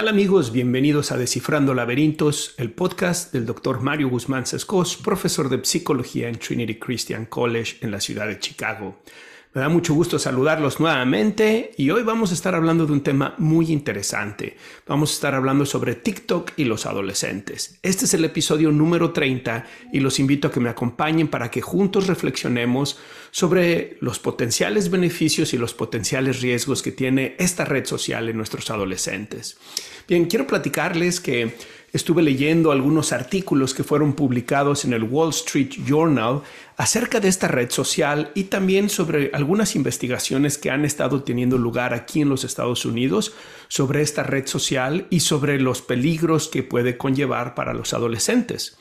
¿Qué tal amigos? Bienvenidos a Descifrando Laberintos, el podcast del Dr. Mario Guzmán Sescos, profesor de psicología en Trinity Christian College en la ciudad de Chicago. Me da mucho gusto saludarlos nuevamente y hoy vamos a estar hablando de un tema muy interesante. Vamos a estar hablando sobre TikTok y los adolescentes. Este es el episodio número 30 y los invito a que me acompañen para que juntos reflexionemos sobre los potenciales beneficios y los potenciales riesgos que tiene esta red social en nuestros adolescentes. Bien, quiero platicarles que estuve leyendo algunos artículos que fueron publicados en el Wall Street Journal acerca de esta red social y también sobre algunas investigaciones que han estado teniendo lugar aquí en los Estados Unidos sobre esta red social y sobre los peligros que puede conllevar para los adolescentes.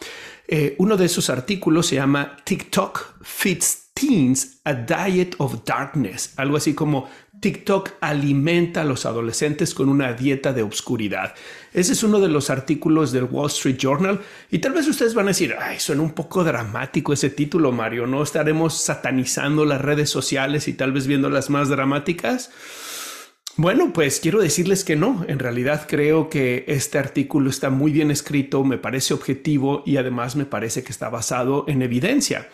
Eh, uno de esos artículos se llama TikTok Fits Teens a Diet of Darkness, algo así como TikTok alimenta a los adolescentes con una dieta de obscuridad. Ese es uno de los artículos del Wall Street Journal y tal vez ustedes van a decir, ay, suena un poco dramático ese título, Mario, ¿no estaremos satanizando las redes sociales y tal vez viendo las más dramáticas? Bueno, pues quiero decirles que no, en realidad creo que este artículo está muy bien escrito, me parece objetivo y además me parece que está basado en evidencia.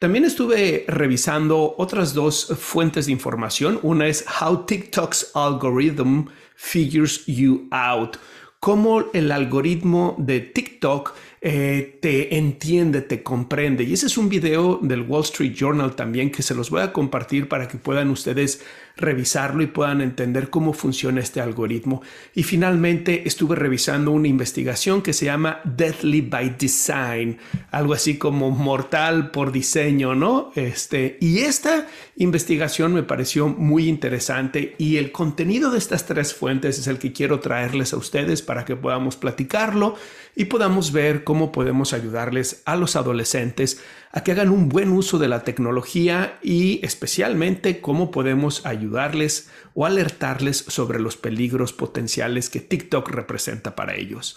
También estuve revisando otras dos fuentes de información. Una es How TikTok's Algorithm Figures You Out. Cómo el algoritmo de TikTok eh, te entiende, te comprende. Y ese es un video del Wall Street Journal también que se los voy a compartir para que puedan ustedes revisarlo y puedan entender cómo funciona este algoritmo. Y finalmente estuve revisando una investigación que se llama Deathly by Design, algo así como mortal por diseño, ¿no? Este, y esta investigación me pareció muy interesante y el contenido de estas tres fuentes es el que quiero traerles a ustedes para que podamos platicarlo y podamos ver cómo podemos ayudarles a los adolescentes a que hagan un buen uso de la tecnología y especialmente cómo podemos ayudarles o alertarles sobre los peligros potenciales que TikTok representa para ellos.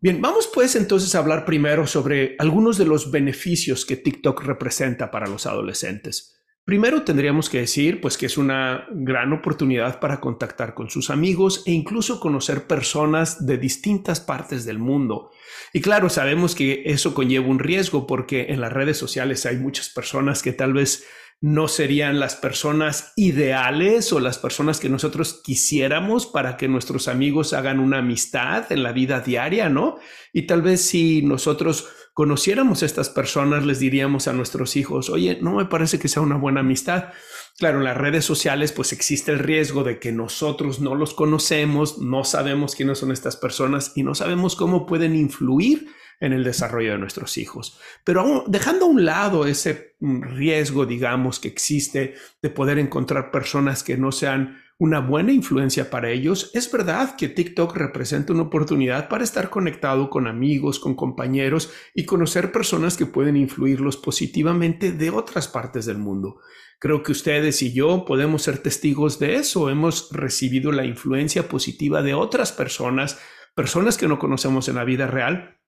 Bien, vamos pues entonces a hablar primero sobre algunos de los beneficios que TikTok representa para los adolescentes. Primero tendríamos que decir pues que es una gran oportunidad para contactar con sus amigos e incluso conocer personas de distintas partes del mundo. Y claro, sabemos que eso conlleva un riesgo porque en las redes sociales hay muchas personas que tal vez no serían las personas ideales o las personas que nosotros quisiéramos para que nuestros amigos hagan una amistad en la vida diaria, ¿no? Y tal vez si nosotros conociéramos a estas personas, les diríamos a nuestros hijos, oye, no me parece que sea una buena amistad. Claro, en las redes sociales pues existe el riesgo de que nosotros no los conocemos, no sabemos quiénes son estas personas y no sabemos cómo pueden influir en el desarrollo de nuestros hijos. Pero dejando a un lado ese mm, riesgo, digamos, que existe de poder encontrar personas que no sean una buena influencia para ellos, es verdad que TikTok representa una oportunidad para estar conectado con amigos, con compañeros y conocer personas que pueden influirlos positivamente de otras partes del mundo. Creo que ustedes y yo podemos ser testigos de eso. Hemos recibido la influencia positiva de otras personas, personas que no conocemos en la vida real,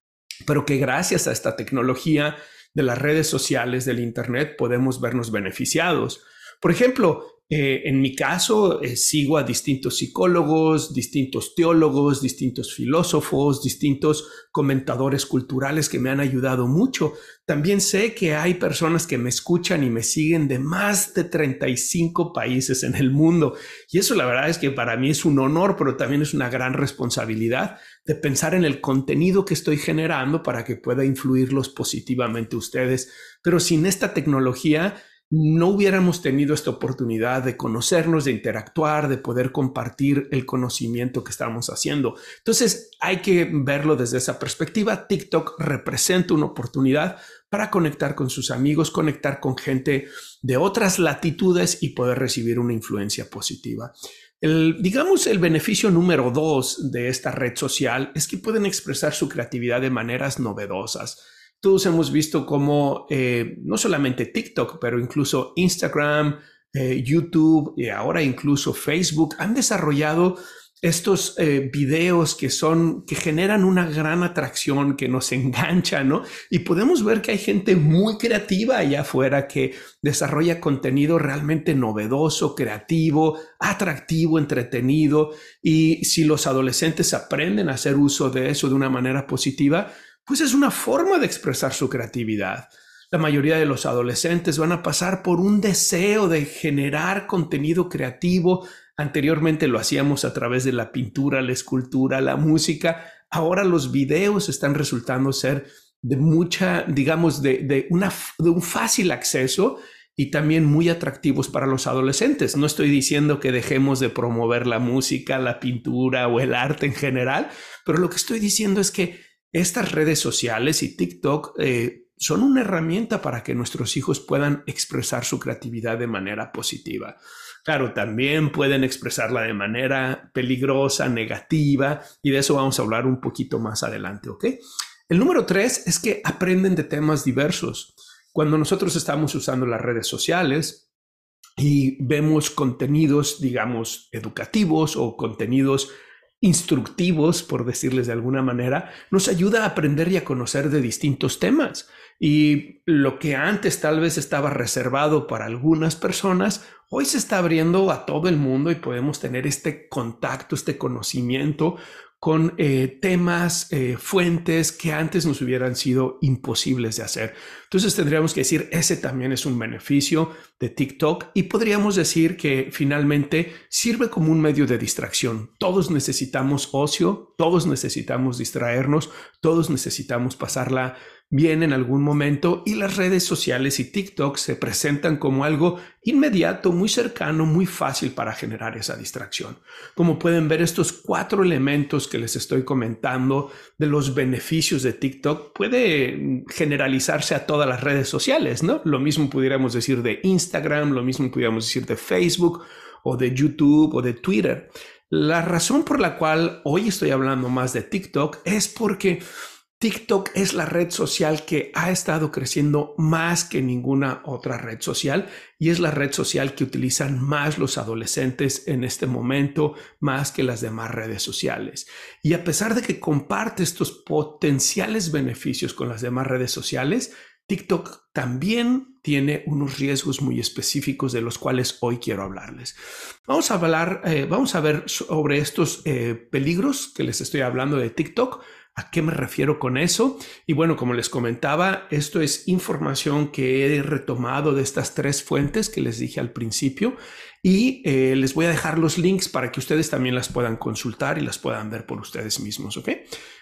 pero que gracias a esta tecnología de las redes sociales, del Internet, podemos vernos beneficiados. Por ejemplo, eh, en mi caso, eh, sigo a distintos psicólogos, distintos teólogos, distintos filósofos, distintos comentadores culturales que me han ayudado mucho. También sé que hay personas que me escuchan y me siguen de más de 35 países en el mundo. Y eso la verdad es que para mí es un honor, pero también es una gran responsabilidad de pensar en el contenido que estoy generando para que pueda influirlos positivamente ustedes. Pero sin esta tecnología, no hubiéramos tenido esta oportunidad de conocernos, de interactuar, de poder compartir el conocimiento que estamos haciendo. Entonces hay que verlo desde esa perspectiva. TikTok representa una oportunidad para conectar con sus amigos, conectar con gente de otras latitudes y poder recibir una influencia positiva. El, digamos, el beneficio número dos de esta red social es que pueden expresar su creatividad de maneras novedosas. Todos hemos visto cómo eh, no solamente TikTok, pero incluso Instagram, eh, YouTube y ahora incluso Facebook han desarrollado estos eh, videos que son, que generan una gran atracción, que nos enganchan, ¿no? Y podemos ver que hay gente muy creativa allá afuera que desarrolla contenido realmente novedoso, creativo, atractivo, entretenido. Y si los adolescentes aprenden a hacer uso de eso de una manera positiva, pues es una forma de expresar su creatividad. La mayoría de los adolescentes van a pasar por un deseo de generar contenido creativo, Anteriormente lo hacíamos a través de la pintura, la escultura, la música. Ahora los videos están resultando ser de mucha, digamos, de, una, de un fácil acceso y también muy atractivos para los adolescentes. No estoy diciendo que dejemos de promover la música, la pintura o el arte en general, pero lo que estoy diciendo es que estas redes sociales y TikTok eh, son una herramienta para que nuestros hijos puedan expresar su creatividad de manera positiva. Claro, también pueden expresarla de manera peligrosa, negativa, y de eso vamos a hablar un poquito más adelante, ¿ok? El número tres es que aprenden de temas diversos. Cuando nosotros estamos usando las redes sociales y vemos contenidos, digamos, educativos o contenidos instructivos, por decirles de alguna manera, nos ayuda a aprender y a conocer de distintos temas. Y lo que antes tal vez estaba reservado para algunas personas, hoy se está abriendo a todo el mundo y podemos tener este contacto, este conocimiento con eh, temas, eh, fuentes que antes nos hubieran sido imposibles de hacer. Entonces tendríamos que decir, ese también es un beneficio de TikTok y podríamos decir que finalmente sirve como un medio de distracción. Todos necesitamos ocio, todos necesitamos distraernos, todos necesitamos pasarla bien en algún momento y las redes sociales y TikTok se presentan como algo inmediato, muy cercano, muy fácil para generar esa distracción. Como pueden ver, estos cuatro elementos que les estoy comentando de los beneficios de TikTok puede generalizarse a todas las redes sociales, ¿no? Lo mismo pudiéramos decir de Instagram, lo mismo pudiéramos decir de Facebook o de YouTube o de Twitter. La razón por la cual hoy estoy hablando más de TikTok es porque TikTok es la red social que ha estado creciendo más que ninguna otra red social y es la red social que utilizan más los adolescentes en este momento, más que las demás redes sociales. Y a pesar de que comparte estos potenciales beneficios con las demás redes sociales, TikTok también tiene unos riesgos muy específicos de los cuales hoy quiero hablarles. Vamos a hablar, eh, vamos a ver sobre estos eh, peligros que les estoy hablando de TikTok ¿A qué me refiero con eso? Y bueno, como les comentaba, esto es información que he retomado de estas tres fuentes que les dije al principio y eh, les voy a dejar los links para que ustedes también las puedan consultar y las puedan ver por ustedes mismos, ¿ok?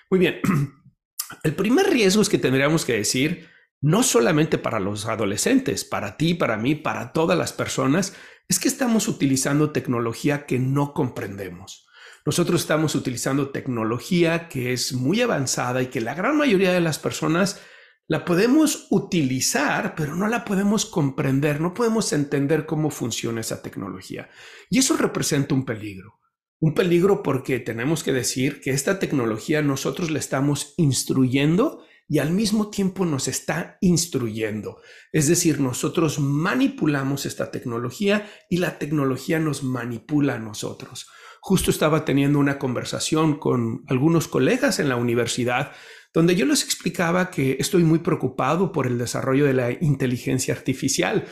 Muy bien. El primer riesgo es que tendríamos que decir, no solamente para los adolescentes, para ti, para mí, para todas las personas, es que estamos utilizando tecnología que no comprendemos. Nosotros estamos utilizando tecnología que es muy avanzada y que la gran mayoría de las personas la podemos utilizar, pero no la podemos comprender, no podemos entender cómo funciona esa tecnología. Y eso representa un peligro. Un peligro porque tenemos que decir que esta tecnología nosotros la estamos instruyendo y al mismo tiempo nos está instruyendo. Es decir, nosotros manipulamos esta tecnología y la tecnología nos manipula a nosotros. Justo estaba teniendo una conversación con algunos colegas en la universidad donde yo les explicaba que estoy muy preocupado por el desarrollo de la inteligencia artificial.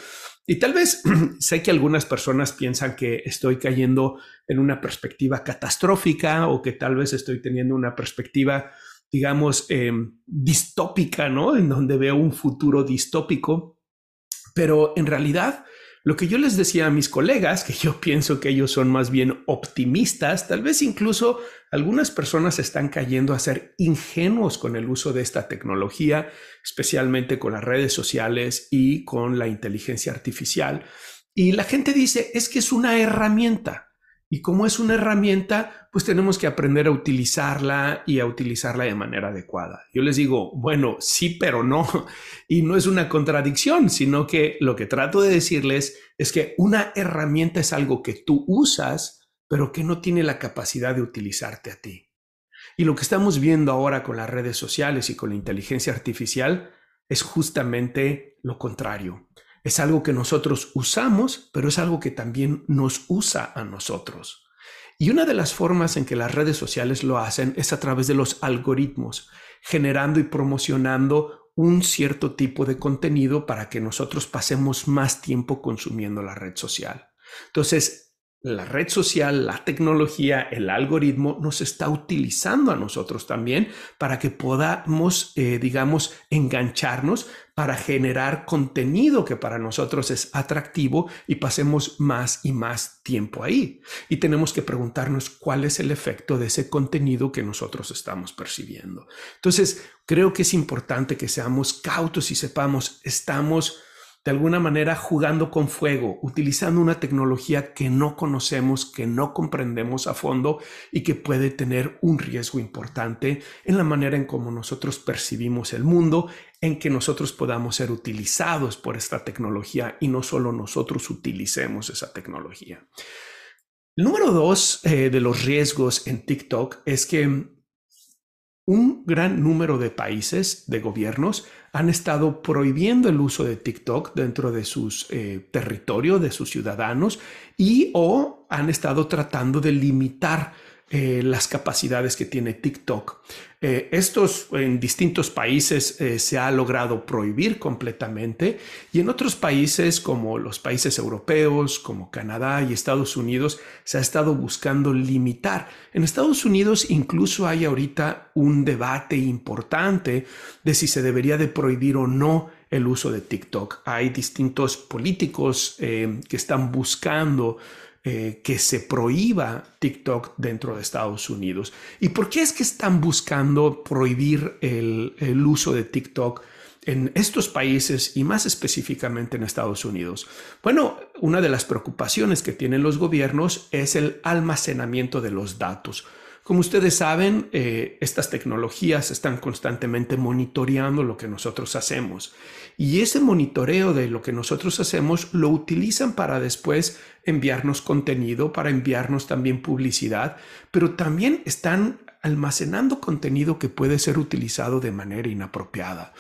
Y tal vez sé que algunas personas piensan que estoy cayendo en una perspectiva catastrófica o que tal vez estoy teniendo una perspectiva, digamos, em, distópica, ¿no? En donde veo un futuro distópico. Pero en realidad lo que yo les decía a mis colegas, que yo pienso que ellos son más bien optimistas, tal vez incluso algunas personas están cayendo a ser ingenuos con el uso de esta tecnología, especialmente con las redes sociales y con la inteligencia artificial. Y la gente dice, es que es una herramienta. Y como es una herramienta, pues tenemos que aprender a utilizarla y a utilizarla de manera adecuada. Yo les digo, bueno, sí, pero no. Y no es una contradicción, sino que lo que trato de decirles es que una herramienta es algo que tú usas, pero que no tiene la capacidad de utilizarte a ti. Y lo que estamos viendo ahora con las redes sociales y con la inteligencia artificial es justamente lo contrario. Es algo que nosotros usamos, pero es algo que también nos usa a nosotros. Y una de las formas en que las redes sociales lo hacen es a través de los algoritmos, generando y promocionando un cierto tipo de contenido para que nosotros pasemos más tiempo consumiendo la red social. Entonces, la red social, la tecnología, el algoritmo nos está utilizando a nosotros también para que podamos, eh, digamos, engancharnos para generar contenido que para nosotros es atractivo y pasemos más y más tiempo ahí. Y tenemos que preguntarnos cuál es el efecto de ese contenido que nosotros estamos percibiendo. Entonces, creo que es importante que seamos cautos y sepamos, estamos de alguna manera jugando con fuego, utilizando una tecnología que no conocemos, que no comprendemos a fondo y que puede tener un riesgo importante en la manera en cómo nosotros percibimos el mundo, en que nosotros podamos ser utilizados por esta tecnología y no solo nosotros utilicemos esa tecnología. El número dos eh, de los riesgos en TikTok es que un gran número de países, de gobiernos, han estado prohibiendo el uso de TikTok dentro de sus eh, territorios, de sus ciudadanos, y o han estado tratando de limitar eh, las capacidades que tiene TikTok. Eh, estos en distintos países eh, se ha logrado prohibir completamente y en otros países como los países europeos, como Canadá y Estados Unidos, se ha estado buscando limitar. En Estados Unidos incluso hay ahorita un debate importante de si se debería de prohibir o no el uso de TikTok. Hay distintos políticos que están buscando eh, que se prohíba TikTok dentro de Estados Unidos. ¿Y por qué es que están buscando prohibir el, el uso de TikTok? en estos países y más específicamente en Estados Unidos? Bueno, una de las preocupaciones que tienen los gobiernos es el almacenamiento de los datos. Como ustedes saben, eh, estas tecnologías están constantemente monitoreando lo que nosotros hacemos y ese monitoreo de lo que nosotros hacemos lo utilizan para después enviarnos contenido, para enviarnos también publicidad, pero también están almacenando contenido que puede ser utilizado de manera inapropiada.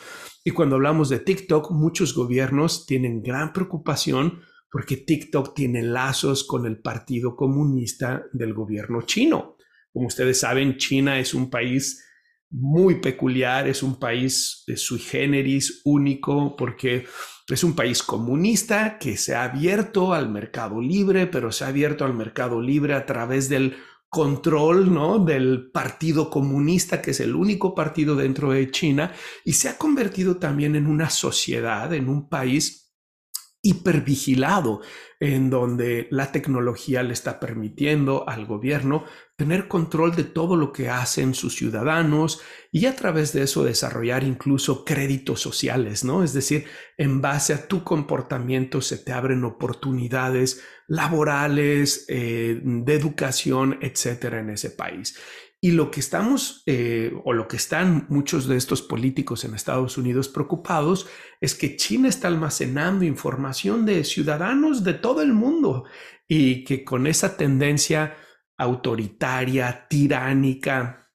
Y cuando hablamos de TikTok, muchos gobiernos tienen gran preocupación porque TikTok tiene lazos con el Partido Comunista del gobierno chino. Como ustedes saben, China es un país muy peculiar, es un país de sui generis único porque es un país comunista que se ha abierto al mercado libre, pero se ha abierto al mercado libre a través del control ¿no? del Partido Comunista, que es el único partido dentro de China, y se ha convertido también en una sociedad, en un país hipervigilado, en donde la tecnología le está permitiendo al gobierno tener control de todo lo que hacen sus ciudadanos y a través de eso desarrollar incluso créditos sociales, ¿no? Es decir, en base a tu comportamiento se te abren oportunidades laborales, eh, de educación, etcétera, en ese país. Y lo que estamos, eh, o lo que están muchos de estos políticos en Estados Unidos preocupados, es que China está almacenando información de ciudadanos de todo el mundo y que con esa tendencia autoritaria, tiránica,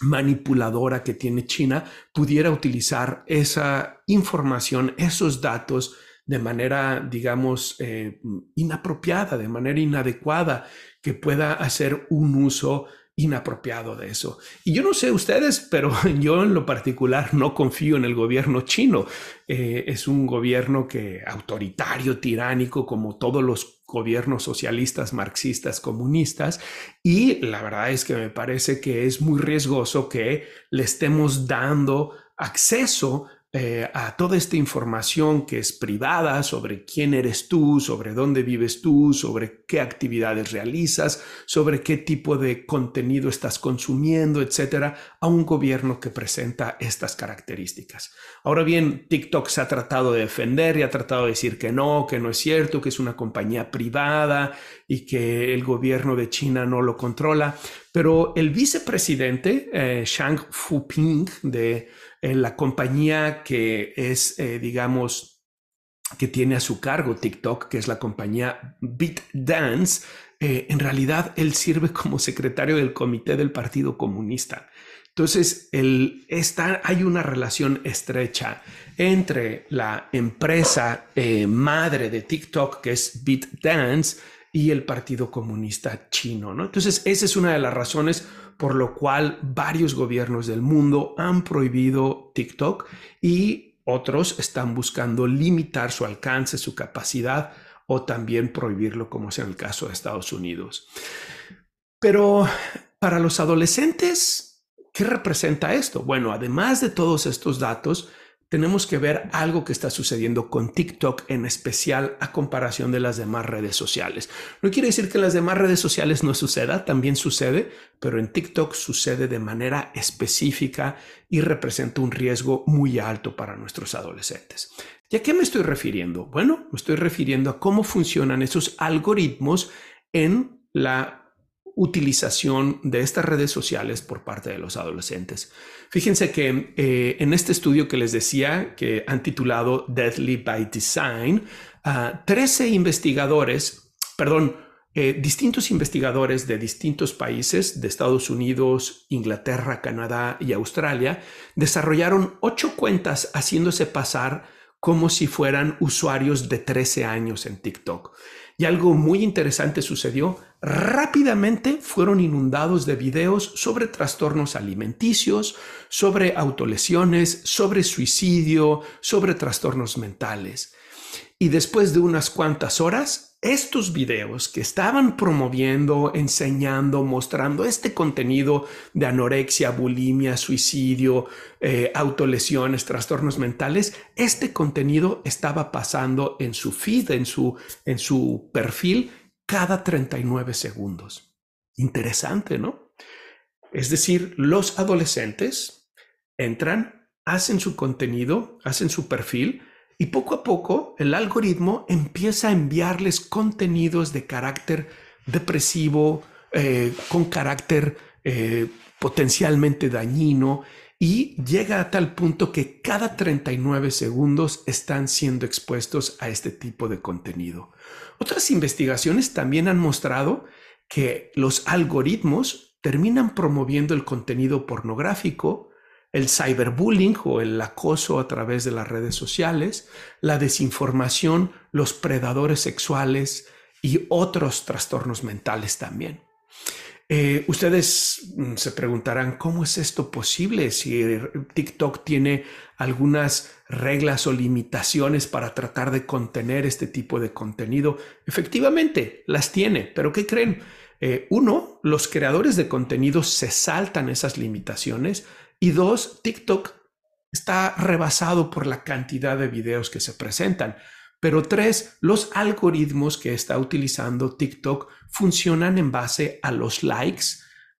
manipuladora que tiene China, pudiera utilizar esa información, esos datos de manera, digamos, eh, inapropiada, de manera inadecuada, que pueda hacer un uso inapropiado de eso. Y yo no sé ustedes, pero yo en lo particular no confío en el gobierno chino. Eh, es un gobierno que autoritario, tiránico, como todos los gobiernos socialistas, marxistas, comunistas. Y la verdad es que me parece que es muy riesgoso que le estemos dando acceso eh, a toda esta información que es privada sobre quién eres tú, sobre dónde vives tú, sobre qué actividades realizas, sobre qué tipo de contenido estás consumiendo, etcétera, a un gobierno que presenta estas características. Ahora bien, TikTok se ha tratado de defender y ha tratado de decir que no, que no es cierto, que es una compañía privada y que el gobierno de China no lo controla, pero el vicepresidente eh, Shang Fuping de la compañía que es, eh, digamos, que tiene a su cargo TikTok, que es la compañía BitDance, eh, en realidad él sirve como secretario del comité del Partido Comunista. Entonces, hay una relación estrecha entre la empresa eh, madre de TikTok, que es BitDance, y el Partido Comunista Chino. ¿no? Entonces, esa es una de las razones por lo cual varios gobiernos del mundo han prohibido TikTok y otros están buscando limitar su alcance, su capacidad o también prohibirlo, como es en el caso de Estados Unidos. Pero para los adolescentes, ¿qué representa esto? Bueno, además de todos estos datos, tenemos que ver algo que está sucediendo con TikTok en especial a comparación de las demás redes sociales. No quiere decir que las demás redes sociales no suceda, también sucede, pero en TikTok sucede de manera específica y representa un riesgo muy alto para nuestros adolescentes. ¿Y a qué me estoy refiriendo? Bueno, me estoy refiriendo a cómo funcionan esos algoritmos en la utilización de estas redes sociales por parte de los adolescentes. Fíjense que eh, en este estudio que les decía, que han titulado Deadly by Design, 13 investigadores, perdón, eh, distintos investigadores de distintos países, de Estados Unidos, Inglaterra, Canadá y Australia, desarrollaron ocho cuentas haciéndose pasar como si fueran usuarios de 13 años en TikTok. Y algo muy interesante sucedió. Rápidamente fueron inundados de videos sobre trastornos alimenticios, sobre autolesiones, sobre suicidio, sobre trastornos mentales. Y después de unas cuantas horas, estos videos que estaban promoviendo, enseñando, mostrando este contenido de anorexia, bulimia, suicidio, eh, autolesiones, trastornos mentales, este contenido estaba pasando en su feed, en su, en su perfil, cada 39 segundos. Interesante, ¿no? Es decir, los adolescentes entran, hacen su contenido, hacen su perfil, y poco a poco el algoritmo empieza a enviarles contenidos de carácter depresivo, eh, con carácter eh, potencialmente dañino y llega a tal punto que cada 39 segundos están siendo expuestos a este tipo de contenido. Otras investigaciones también han mostrado que los algoritmos terminan promoviendo el contenido pornográfico, el cyberbullying o el acoso a través de las redes sociales, la desinformación, los predadores sexuales y otros trastornos mentales también. Eh, ustedes mm, se preguntarán, ¿cómo es esto posible si TikTok tiene algunas reglas o limitaciones para tratar de contener este tipo de contenido? Efectivamente, las tiene, pero ¿qué creen? Eh, uno, los creadores de contenido se saltan esas limitaciones y dos, TikTok está rebasado por la cantidad de videos que se presentan. Pero tres, los algoritmos que está utilizando TikTok funcionan en base a los likes,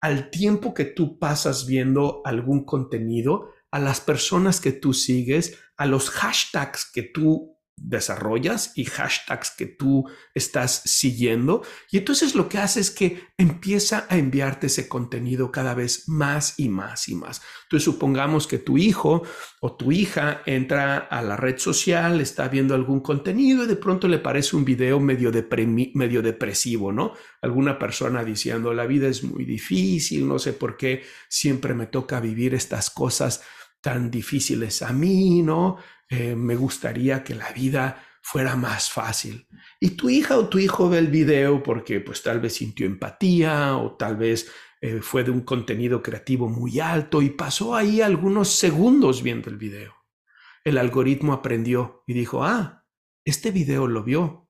al tiempo que tú pasas viendo algún contenido, a las personas que tú sigues, a los hashtags que tú desarrollas y hashtags que tú estás siguiendo. Y entonces lo que hace es que empieza a enviarte ese contenido cada vez más y más y más. Entonces supongamos que tu hijo o tu hija entra a la red social, está viendo algún contenido y de pronto le parece un video medio, medio depresivo, ¿no? Alguna persona diciendo, la vida es muy difícil, no sé por qué siempre me toca vivir estas cosas tan difíciles a mí, ¿no? Eh, me gustaría que la vida fuera más fácil. Y tu hija o tu hijo ve el video porque pues tal vez sintió empatía o tal vez eh, fue de un contenido creativo muy alto y pasó ahí algunos segundos viendo el video. El algoritmo aprendió y dijo, ah, este video lo vio,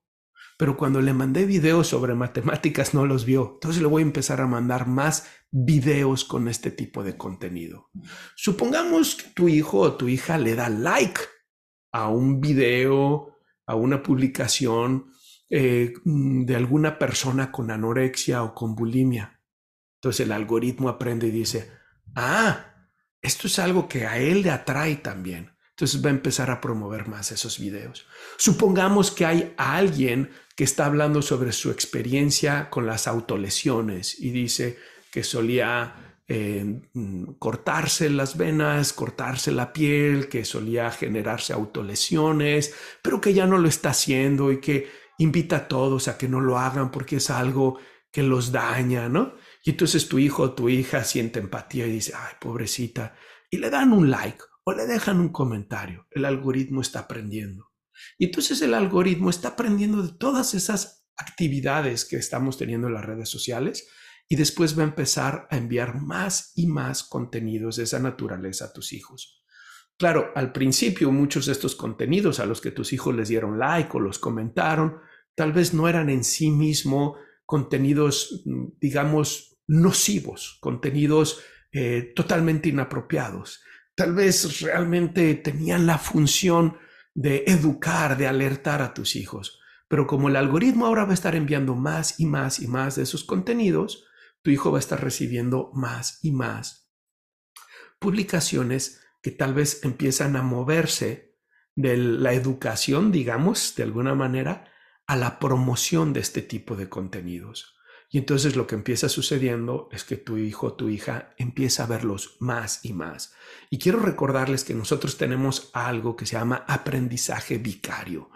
pero cuando le mandé videos sobre matemáticas no los vio. Entonces le voy a empezar a mandar más videos con este tipo de contenido. Supongamos que tu hijo o tu hija le da like a un video, a una publicación eh, de alguna persona con anorexia o con bulimia. Entonces el algoritmo aprende y dice, ah, esto es algo que a él le atrae también. Entonces va a empezar a promover más esos videos. Supongamos que hay alguien que está hablando sobre su experiencia con las autolesiones y dice que solía eh, mm, cortarse las venas, cortarse la piel, que solía generarse autolesiones, pero que ya no lo está haciendo y que invita a todos a que no lo hagan porque es algo que los daña, ¿no? Y entonces tu hijo o tu hija siente empatía y dice, ay, pobrecita, y le dan un like o le dejan un comentario. El algoritmo está aprendiendo. Y entonces el algoritmo está aprendiendo de todas esas actividades que estamos teniendo en las redes sociales y después va a empezar a enviar más y más contenidos de esa naturaleza a tus hijos. Claro, al principio muchos de estos contenidos a los que tus hijos les dieron like o los comentaron, tal vez no eran en sí mismo contenidos, digamos, nocivos, contenidos eh, totalmente inapropiados. Tal vez realmente tenían la función de educar, de alertar a tus hijos. Pero como el algoritmo ahora va a estar enviando más y más y más de esos contenidos, tu hijo va a estar recibiendo más y más publicaciones que tal vez empiezan a moverse de la educación, digamos, de alguna manera, a la promoción de este tipo de contenidos. Y entonces lo que empieza sucediendo es que tu hijo tu hija empieza a verlos más y más. Y quiero recordarles que nosotros tenemos algo que se llama aprendizaje vicario.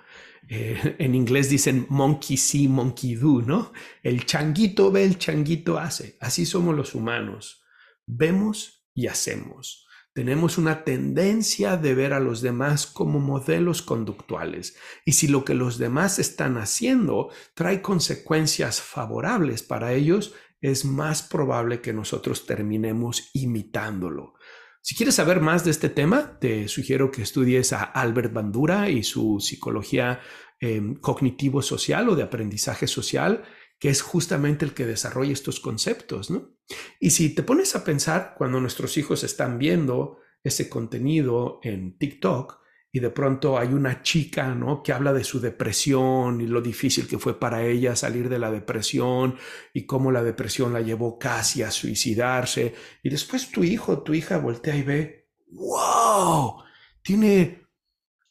Eh, en inglés dicen monkey see, monkey do, ¿no? El changuito ve, el changuito hace. Así somos los humanos. Vemos y hacemos. Tenemos una tendencia de ver a los demás como modelos conductuales y si lo que los demás están haciendo trae consecuencias favorables para ellos, es más probable que nosotros terminemos imitándolo. Si quieres saber más de este tema, te sugiero que estudies a Albert Bandura y su psicología em, cognitivo-social o de aprendizaje social que es justamente el que desarrolla estos conceptos, ¿no? Y si te pones a pensar cuando nuestros hijos están viendo ese contenido en TikTok y de pronto hay una chica, ¿no? Que habla de su depresión y lo difícil que fue para ella salir de la depresión y cómo la depresión la llevó casi a suicidarse. Y después tu hijo, tu hija voltea y ve, wow, tiene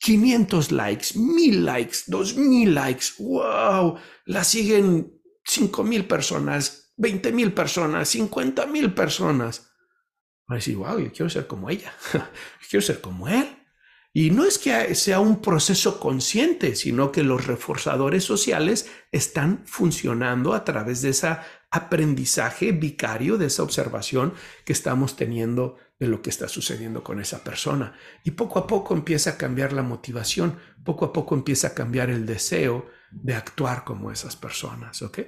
500 likes, 1000 likes, 2000 likes, wow, la siguen 5 mil personas, 20 mil personas, 50 mil personas. Va a decir, wow, yo quiero ser como ella, quiero ser como él. Y no es que sea un proceso consciente, sino que los reforzadores sociales están funcionando a través de ese aprendizaje vicario, de esa observación que estamos teniendo de lo que está sucediendo con esa persona. Y poco a poco empieza a cambiar la motivación, poco a poco empieza a cambiar el deseo de actuar como esas personas, ¿ok?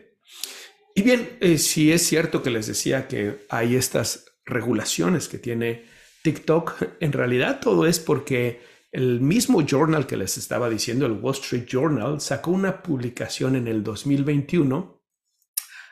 Y bien, eh, si es cierto que les decía que hay estas regulaciones que tiene TikTok, en realidad todo es porque el mismo journal que les estaba diciendo, el Wall Street Journal, sacó una publicación en el 2021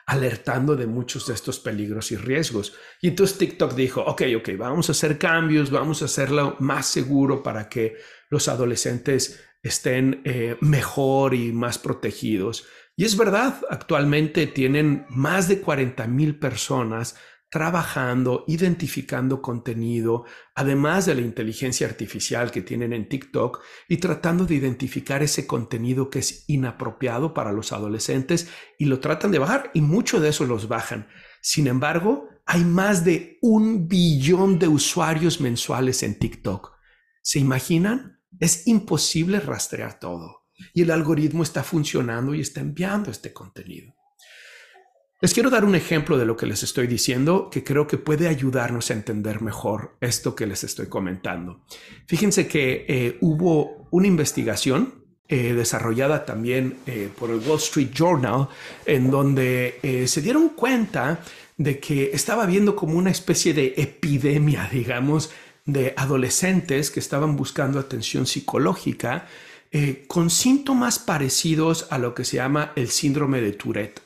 alertando de muchos de estos peligros y riesgos. Y entonces TikTok dijo, ok, ok, vamos a hacer cambios, vamos a hacerlo más seguro para que los adolescentes estén eh, mejor y más protegidos. Y es verdad, actualmente tienen más de 40 mil personas trabajando, identificando contenido, además de la inteligencia artificial que tienen en TikTok y tratando de identificar ese contenido que es inapropiado para los adolescentes y lo tratan de bajar y muchos de esos los bajan. Sin embargo, hay más de un billón de usuarios mensuales en TikTok. ¿Se imaginan? Es imposible rastrear todo y el algoritmo está funcionando y está enviando este contenido. Les quiero dar un ejemplo de lo que les estoy diciendo que creo que puede ayudarnos a entender mejor esto que les estoy comentando. Fíjense que eh, hubo una investigación eh, desarrollada también eh, por el Wall Street Journal en donde se dieron cuenta de que estaba viendo como una especie de epidemia, digamos, de adolescentes que estaban buscando atención psicológica eh, con síntomas parecidos a lo que se llama el síndrome de Tourette.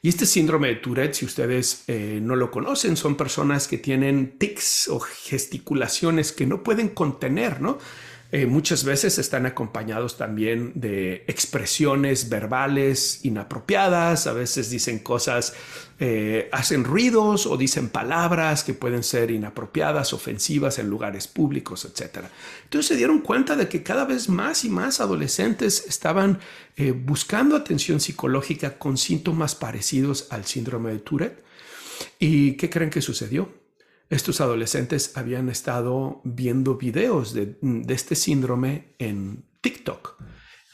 Y este síndrome de Tourette, si ustedes eh, no lo conocen, son personas que tienen tics o gesticulaciones que no pueden contener, ¿no? Eh, muchas veces están acompañados también de expresiones verbales inapropiadas, a veces dicen cosas, eh, hacen ruidos o dicen palabras que pueden ser inapropiadas, ofensivas en lugares públicos, etc. Entonces se dieron cuenta de que cada vez más y más adolescentes estaban eh, buscando atención psicológica con síntomas parecidos al síndrome de Tourette. ¿Y qué creen que sucedió? Estos adolescentes habían estado viendo videos de, este síndrome en TikTok.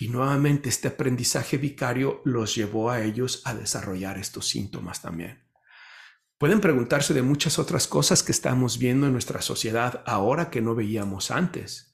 Y nuevamente este aprendizaje vicario los llevó a ellos a desarrollar estos síntomas también. Pueden preguntarse de muchas otras cosas que estamos viendo en nuestra sociedad ahora que no veíamos antes.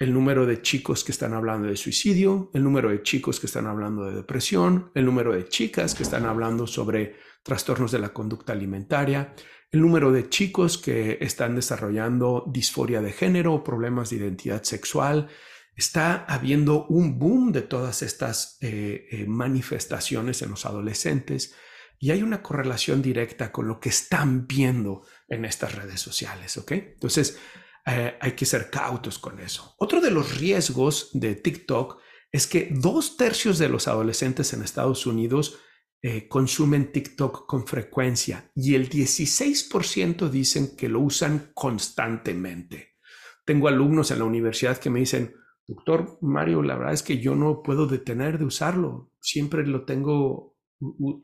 el número de chicos que están hablando de suicidio, el número de chicos que están hablando de depresión, el número de chicas que están hablando sobre trastornos de la conducta alimentaria, el número de chicos que están desarrollando disforia de género problemas de identidad sexual. Está habiendo un boom de todas estas eh, eh, manifestaciones en los adolescentes y hay una correlación directa con lo que están viendo en estas redes sociales. Entonces, eh, hay que ser cautos con eso. Otro de los riesgos de TikTok es que dos tercios de los adolescentes en Estados Unidos eh, consumen TikTok con frecuencia y el 16% dicen que lo usan constantemente. Tengo alumnos en la universidad que me dicen, doctor Mario, la verdad es que yo no puedo detener de usarlo, siempre lo tengo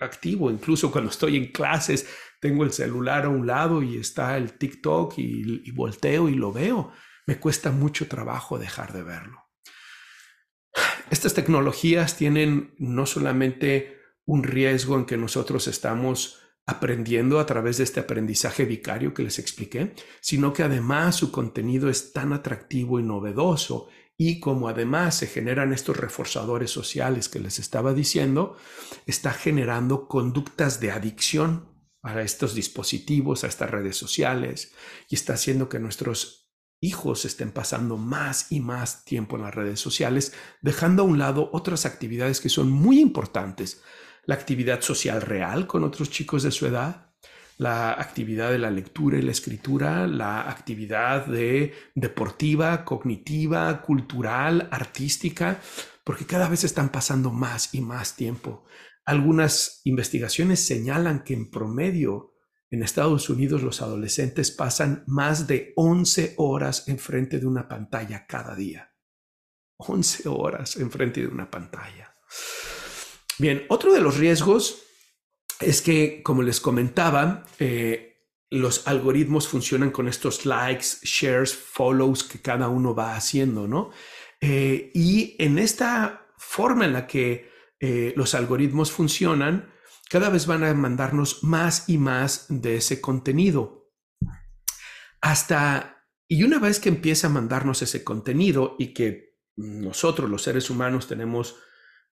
activo, incluso cuando estoy en clases, tengo el celular a un lado y está el TikTok y, y volteo y lo veo. Me cuesta mucho trabajo dejar de verlo. Estas tecnologías tienen no solamente un riesgo en que nosotros estamos aprendiendo a través de este aprendizaje vicario que les expliqué, sino que además su contenido es tan atractivo y novedoso y como además se generan estos reforzadores sociales que les estaba diciendo, está generando conductas de adicción a estos dispositivos, a estas redes sociales y está haciendo que nuestros hijos estén pasando más y más tiempo en las redes sociales, dejando a un lado otras actividades que son muy importantes la actividad social real con otros chicos de su edad, la actividad de la lectura y la escritura, la actividad de deportiva, cognitiva, cultural, artística, porque cada vez están pasando más y más tiempo. Algunas investigaciones señalan que en promedio en Estados Unidos los adolescentes pasan más de 11 horas enfrente de una pantalla cada día. 11 horas enfrente de una pantalla. Bien, otro de los riesgos es que, como les comentaba, eh, los algoritmos funcionan con estos likes, shares, follows que cada uno va haciendo, ¿no? Eh, y en esta forma en la que eh, los algoritmos funcionan, cada vez van a mandarnos más y más de ese contenido. Hasta, y una vez que empieza a mandarnos ese contenido y que nosotros los seres humanos tenemos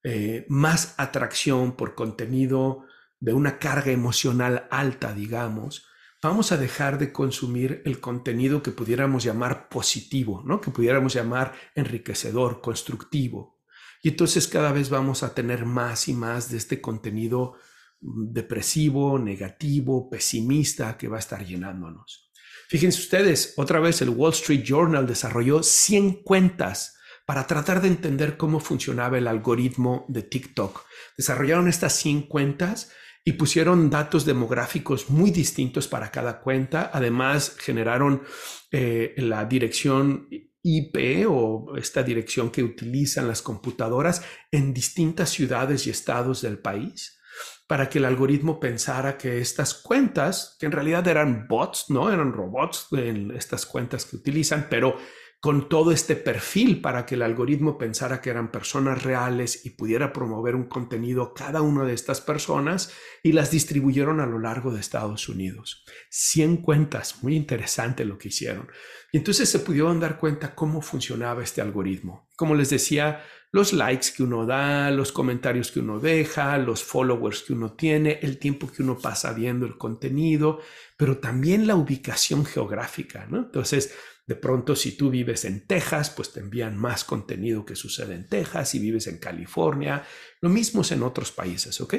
eh, más atracción por contenido de una carga emocional alta, digamos, vamos a dejar de consumir el contenido que pudiéramos llamar positivo, ¿no? que pudiéramos llamar enriquecedor, constructivo. Y entonces cada vez vamos a tener más y más de este contenido mm, depresivo, negativo, pesimista que va a estar llenándonos. Fíjense ustedes, otra vez el Wall Street Journal desarrolló 100 cuentas para tratar de entender cómo funcionaba el algoritmo de TikTok. Desarrollaron estas 100 cuentas y pusieron datos demográficos muy distintos para cada cuenta. Además, generaron eh, la dirección IP o esta dirección que utilizan las computadoras en distintas ciudades y estados del país para que el algoritmo pensara que estas cuentas, que en realidad eran bots, no eran robots en estas cuentas que utilizan, pero con todo este perfil para que el algoritmo pensara que eran personas reales y pudiera promover un contenido cada una de estas personas y las distribuyeron a lo largo de Estados Unidos. 100 cuentas, muy interesante lo que hicieron. Y entonces se pudieron dar cuenta cómo funcionaba este algoritmo. Como les decía, los likes que uno da, los comentarios que uno deja, los followers que uno tiene, el tiempo que uno pasa viendo el contenido, pero también la ubicación geográfica, ¿no? Entonces, de pronto, si tú vives en Texas, pues te envían más contenido que sucede en Texas. Si vives en California, lo mismo es en otros países, ¿ok?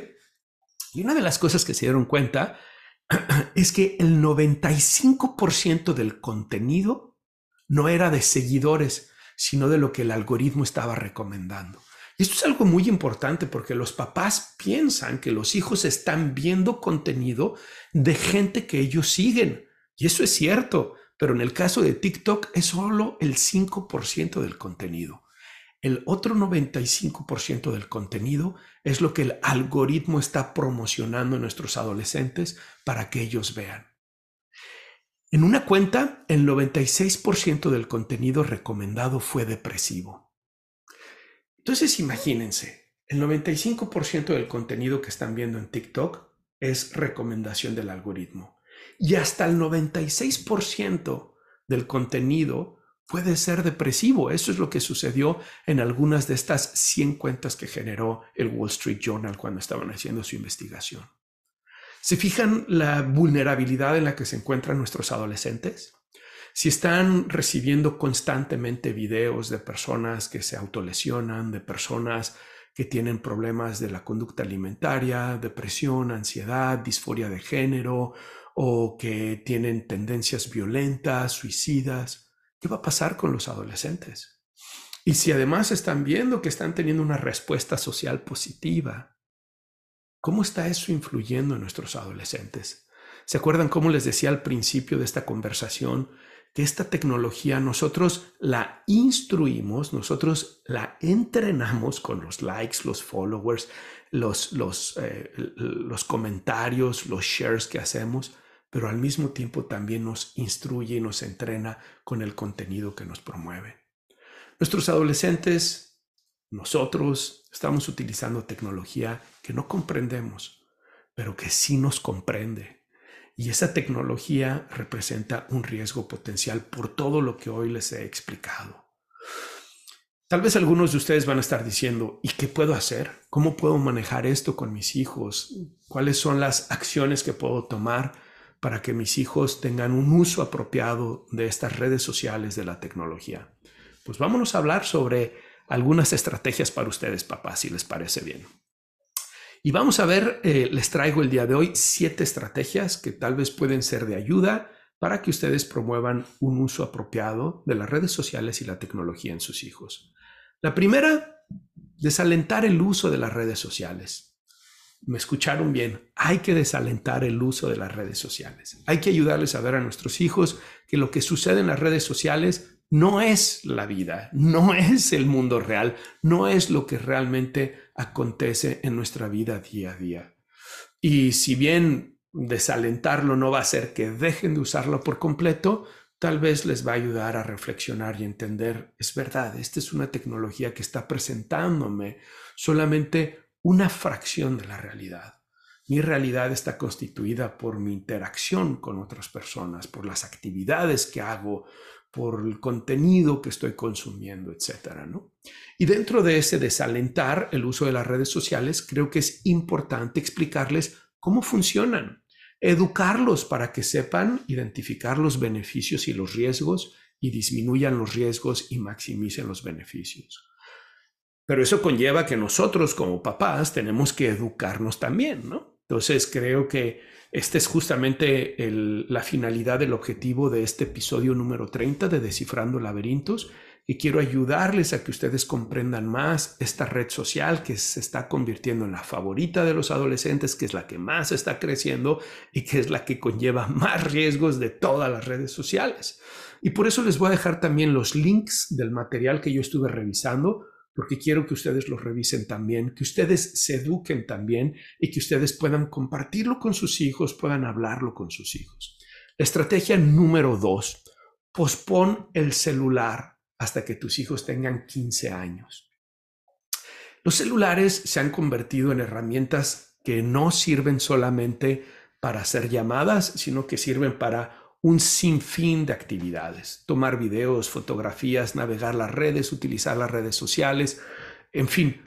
Y una de las cosas que se dieron cuenta es que el 95% del contenido no era de seguidores, sino de lo que el algoritmo estaba recomendando. Y esto es algo muy importante porque los papás piensan que los hijos están viendo contenido de gente que ellos siguen. Y eso es cierto. Pero en el caso de TikTok es solo el 5% del contenido. El otro 95% del contenido es lo que el algoritmo está promocionando a nuestros adolescentes para que ellos vean. En una cuenta, el 96% del contenido recomendado fue depresivo. Entonces imagínense, el 95% del contenido que están viendo en TikTok es recomendación del algoritmo y hasta el 96% del contenido puede ser depresivo. Eso es lo que sucedió en algunas de estas 100 cuentas que generó el Wall Street Journal cuando estaban haciendo su investigación. ¿Se fijan la vulnerabilidad en la que se encuentran nuestros adolescentes? Si están recibiendo constantemente videos de personas que se autolesionan, de personas que tienen problemas de la conducta alimentaria, depresión, ansiedad, disforia de género o que tienen tendencias violentas, suicidas, ¿qué va a pasar con los adolescentes? Y si además están viendo que están teniendo una respuesta social positiva, ¿Cómo está eso influyendo en nuestros adolescentes? ¿Se acuerdan cómo les decía al principio de esta conversación que esta tecnología nosotros la instruimos, nosotros la entrenamos con los likes, los followers, los, los, eh, los comentarios, los shares que hacemos, pero al mismo tiempo también nos instruye y nos entrena con el contenido que nos promueve. Nuestros adolescentes nosotros estamos utilizando tecnología que no comprendemos, pero que sí nos comprende. Y esa tecnología representa un riesgo potencial por todo lo que hoy les he explicado. Tal vez algunos de ustedes van a estar diciendo, ¿y qué puedo hacer? ¿Cómo puedo manejar esto con mis hijos? ¿Cuáles son las acciones que puedo tomar para que mis hijos tengan un uso apropiado de estas redes sociales de la tecnología? Pues vámonos a hablar sobre algunas estrategias para ustedes, papás, si les parece bien. Y vamos a ver, eh, les traigo el día de hoy siete estrategias que tal vez pueden ser de ayuda para que ustedes promuevan un uso apropiado de las redes sociales y la tecnología en sus hijos. La primera, desalentar el uso de las redes sociales. Me escucharon bien, hay que desalentar el uso de las redes sociales. Hay que ayudarles a ver a nuestros hijos que lo que sucede en las redes sociales no es la vida, no es el mundo real, no es lo que realmente acontece en nuestra vida día a día. Y si bien desalentarlo no va a hacer que dejen de usarlo por completo, tal vez les va a ayudar a reflexionar y entender, es verdad, esta es una tecnología que está presentándome solamente una fracción de la realidad. Mi realidad está constituida por mi interacción con otras personas, por las actividades que hago, por el contenido que estoy consumiendo, etcétera, ¿no? Y dentro de ese desalentar el uso de las redes sociales, creo que es importante explicarles cómo funcionan, educarlos para que sepan identificar los beneficios y los riesgos y disminuyan los riesgos y maximicen los beneficios. Pero eso conlleva que nosotros como papás tenemos que educarnos también, ¿no? Entonces creo que esta es justamente la finalidad del objetivo de este episodio número 30 de Descifrando Laberintos y quiero ayudarles a que ustedes comprendan más esta red social que se está convirtiendo en la favorita de los adolescentes, que es la que más está creciendo y que es la que conlleva más riesgos de todas las redes sociales. Y por eso les voy a dejar también los links del material que yo estuve revisando porque quiero que ustedes lo revisen también, que ustedes se eduquen también y que ustedes puedan compartirlo con sus hijos, puedan hablarlo con sus hijos. estrategia número dos, pospon el celular hasta que tus hijos tengan 15 años. Los celulares se han convertido en herramientas que no sirven solamente para hacer llamadas, sino que sirven para un sinfín de actividades, tomar videos, fotografías, navegar las redes, utilizar las redes sociales, en fin,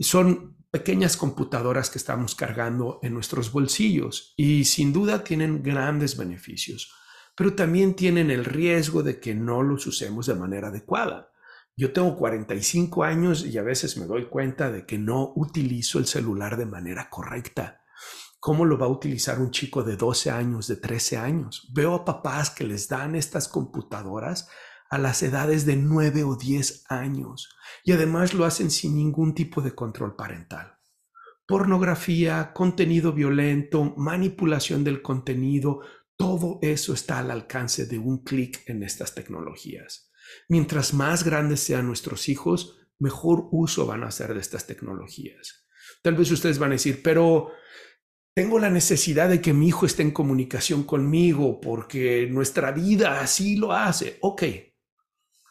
son pequeñas computadoras que estamos cargando en nuestros bolsillos y sin duda tienen grandes beneficios, pero también tienen el riesgo de que no los usemos de manera adecuada. Yo tengo 45 años y a veces me doy cuenta de que no utilizo el celular de manera correcta. ¿Cómo lo va a utilizar un chico de 12 años, de 13 años? Veo a papás que les dan estas computadoras a las edades de 9 o 10 años y además lo hacen sin ningún tipo de control parental. Pornografía, contenido violento, manipulación del contenido, todo eso está al alcance de un clic en estas tecnologías. Mientras más grandes sean nuestros hijos, mejor uso van a hacer de estas tecnologías. Tal vez ustedes van a decir, pero tengo la necesidad de que mi hijo esté en comunicación conmigo porque nuestra vida así lo hace. Ok,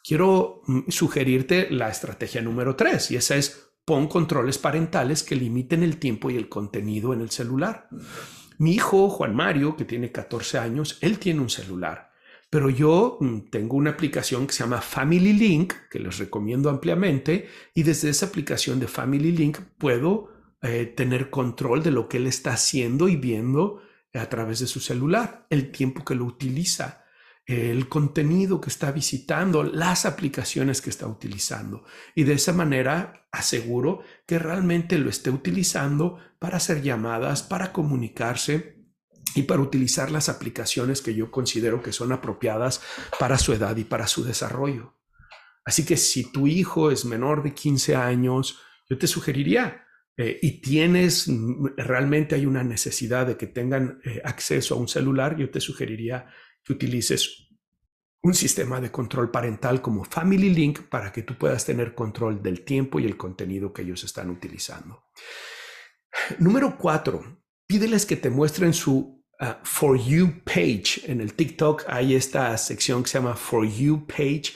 quiero mm, sugerirte la estrategia número tres y esa es pon controles parentales que limiten el tiempo y el contenido en el celular. Mi hijo Juan Mario, que tiene 14 años, él tiene un celular, Pero yo mm, tengo una aplicación que se llama Family Link, que les recomiendo ampliamente, y desde esa aplicación de Family Link puedo eh, tener control de lo que él está haciendo y viendo a través de su celular, el tiempo que lo utiliza, el contenido que está visitando, las aplicaciones que está utilizando. Y de esa manera aseguro que realmente lo esté utilizando para hacer llamadas, para comunicarse y para utilizar las aplicaciones que yo considero que son apropiadas para su edad y para su desarrollo. Así que si tu hijo es menor de 15 años, yo te sugeriría, eh, y tienes, mm, realmente hay una necesidad de que tengan eh, acceso a un celular, yo te sugeriría que utilices un sistema de control parental como Family Link para que tú puedas tener control del tiempo y el contenido que ellos están utilizando. Número cuatro, pídeles que te muestren su For You page. En el TikTok hay esta sección que se llama For You page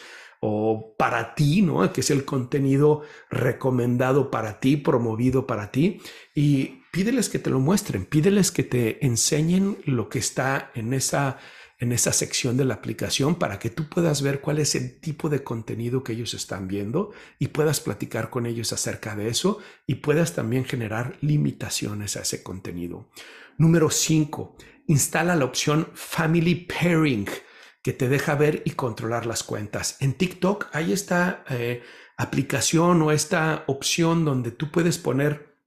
o para ti, ¿no? Que es el contenido recomendado para ti, promovido para ti. Y pídeles que te lo muestren, pídeles que te enseñen lo que está en esa en esa sección de la aplicación para que tú puedas ver cuál es el tipo de contenido que ellos están viendo y puedas platicar con ellos acerca de eso y puedas también generar limitaciones a ese contenido. Número 5 instala la opción Family Pairing que te deja ver y controlar las cuentas. En TikTok hay esta eh, aplicación o esta opción donde tú puedes poner,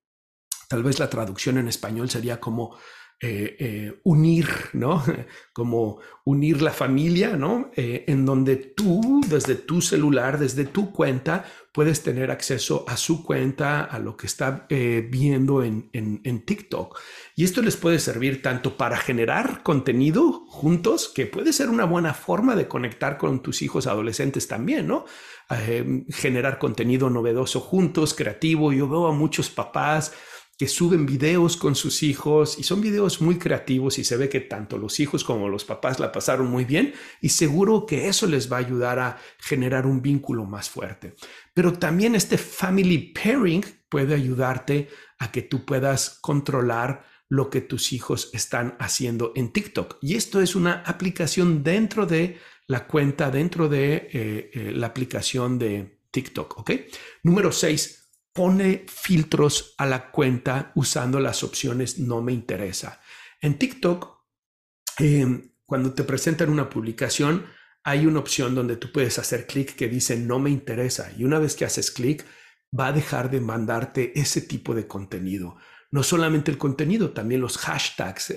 tal vez la traducción en español sería como eh, eh, unir, ¿no? Como unir la familia, ¿no? Eh, en donde tú, desde tu celular, desde tu cuenta, puedes tener acceso a su cuenta, a lo que está viendo en, en, TikTok. Y esto les puede servir tanto para generar contenido juntos, que puede ser una buena forma de conectar con tus hijos adolescentes también, ¿no? generar contenido novedoso juntos, creativo. Yo veo a muchos papás que suben videos con sus hijos y son videos muy creativos y se ve que tanto los hijos como los papás la pasaron muy bien y seguro que eso les va a ayudar a generar un vínculo más fuerte. Pero también este family pairing puede ayudarte a que tú puedas controlar lo que tus hijos están haciendo en TikTok. Y esto es una aplicación dentro de la cuenta, dentro de eh, eh, la aplicación de TikTok, ¿ok? Número seis, pone filtros a la cuenta usando las opciones no me interesa. En TikTok, em, cuando te presentan una publicación, hay una opción donde tú puedes hacer clic que dice no me interesa y una vez que haces clic va a dejar de mandarte ese tipo de contenido. No solamente el contenido, también los hashtags,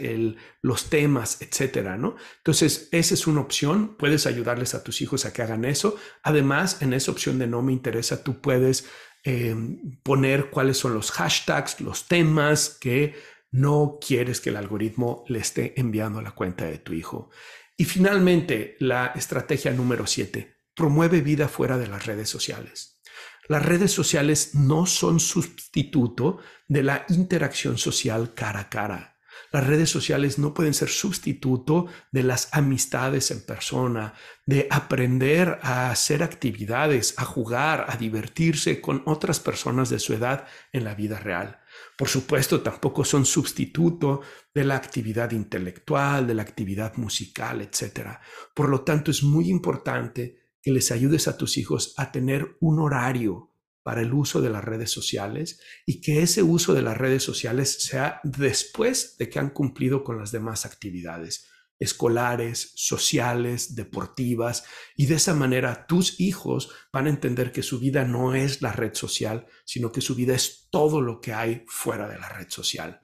los temas, etcétera, ¿no? Entonces, esa es una opción. Puedes ayudarles a tus hijos a que hagan eso. Además, en esa opción de no me interesa, tú puedes Em, poner cuáles son los hashtags, los temas que no quieres que el algoritmo le esté enviando a la cuenta de tu hijo. Y finalmente, la estrategia número 7, promueve vida fuera de las redes sociales. Las redes sociales no son sustituto de la interacción social cara a cara. Las redes sociales no pueden ser sustituto de las amistades en persona, de aprender a hacer actividades, a jugar, a divertirse con otras personas de su edad en la vida real. Por supuesto, tampoco son sustituto de la actividad intelectual, de la actividad musical, etc. Por lo tanto, es muy importante que les ayudes a tus hijos a tener un horario para el uso de las redes sociales y que ese uso de las redes sociales sea después de que han cumplido con las demás actividades escolares, sociales, deportivas, y de esa manera tus hijos van a entender que su vida no es la red social, sino que su vida es todo lo que hay fuera de la red social.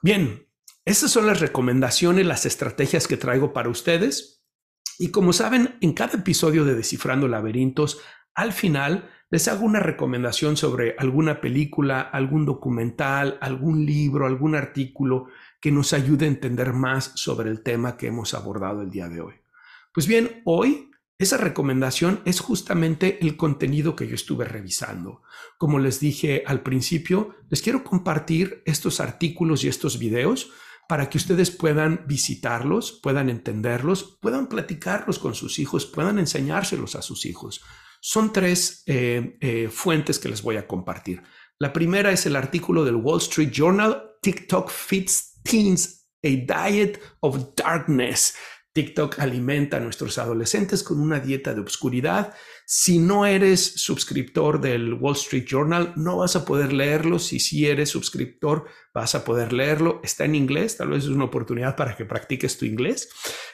Bien, esas son las recomendaciones, las estrategias que traigo para ustedes. Y como saben, en cada episodio de Descifrando Laberintos, al final les hago una recomendación sobre alguna película, algún documental, algún libro, algún artículo que nos ayude a entender más sobre el tema que hemos abordado el día de hoy. Pues bien, hoy esa recomendación es justamente el contenido que yo estuve revisando. Como les dije al principio, les quiero compartir estos artículos y estos videos para que ustedes puedan visitarlos, puedan entenderlos, puedan platicarlos con sus hijos, puedan enseñárselos a sus hijos. Son tres eh, eh, fuentes que les voy a compartir. La primera es el artículo del Wall Street Journal, TikTok Fits Teens, a Diet of Darkness. TikTok alimenta a nuestros adolescentes con una dieta de obscuridad. Si no eres suscriptor del Wall Street Journal, no vas a poder leerlo. Si sí eres suscriptor, vas a poder leerlo. Está en inglés, tal vez es una oportunidad para que practiques tu inglés.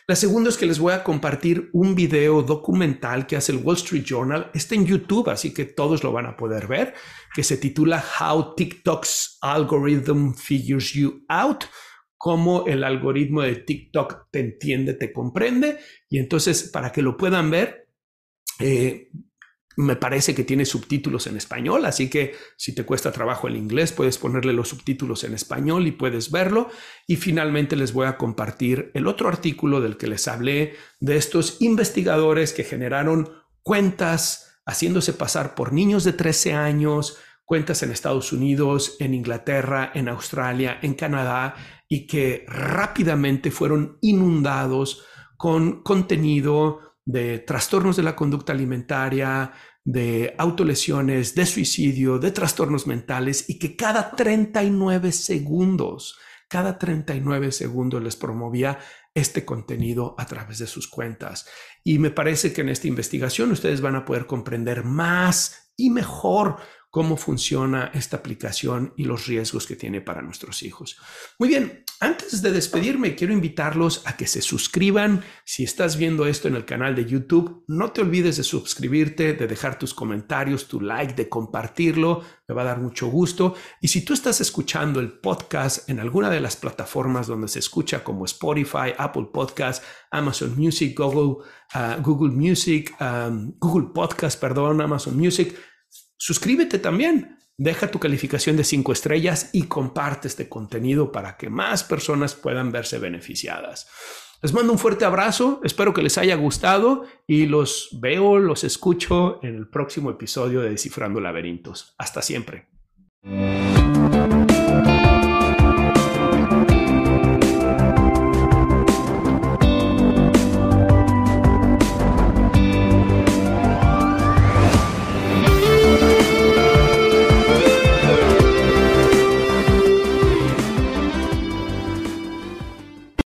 La segunda es que les voy a compartir un video documental que hace el Wall Street Journal. Está en YouTube, así que todos lo van a poder ver, que se titula How TikTok's Algorithm Figures You Out cómo el algoritmo de TikTok te entiende, te comprende. Y entonces, para que lo puedan ver, eh, me parece que tiene subtítulos en español, así que si te cuesta trabajo el inglés, puedes ponerle los subtítulos en español y puedes verlo. Y finalmente les voy a compartir el otro artículo del que les hablé de estos investigadores que generaron cuentas haciéndose pasar por niños de 13 años, cuentas en Estados Unidos, en Inglaterra, en Australia, en Canadá, y que rápidamente fueron inundados con contenido de trastornos de la conducta alimentaria, de autolesiones, de suicidio, de trastornos mentales y que cada 39 segundos, cada 39 segundos les promovía este contenido a través de sus cuentas. Y me parece que en esta investigación ustedes van a poder comprender más y mejor cómo funciona esta aplicación y los riesgos que tiene para nuestros hijos. Muy bien, antes de despedirme, quiero invitarlos a que se suscriban. Si estás viendo esto en el canal de YouTube, no te olvides de suscribirte, de dejar tus comentarios, tu like, de compartirlo. Me va a dar mucho gusto. Y si tú estás escuchando el podcast en alguna de las plataformas donde se escucha como Spotify, Apple Podcast, Amazon Music, Google, ah, Google Music, Google Podcast, perdón, Amazon Music, suscríbete también. Deja tu calificación de cinco estrellas y comparte este contenido para que más personas puedan verse beneficiadas. Les mando un fuerte abrazo, espero que les haya gustado y los veo, los escucho en el próximo episodio de Descifrando Laberintos. Hasta siempre.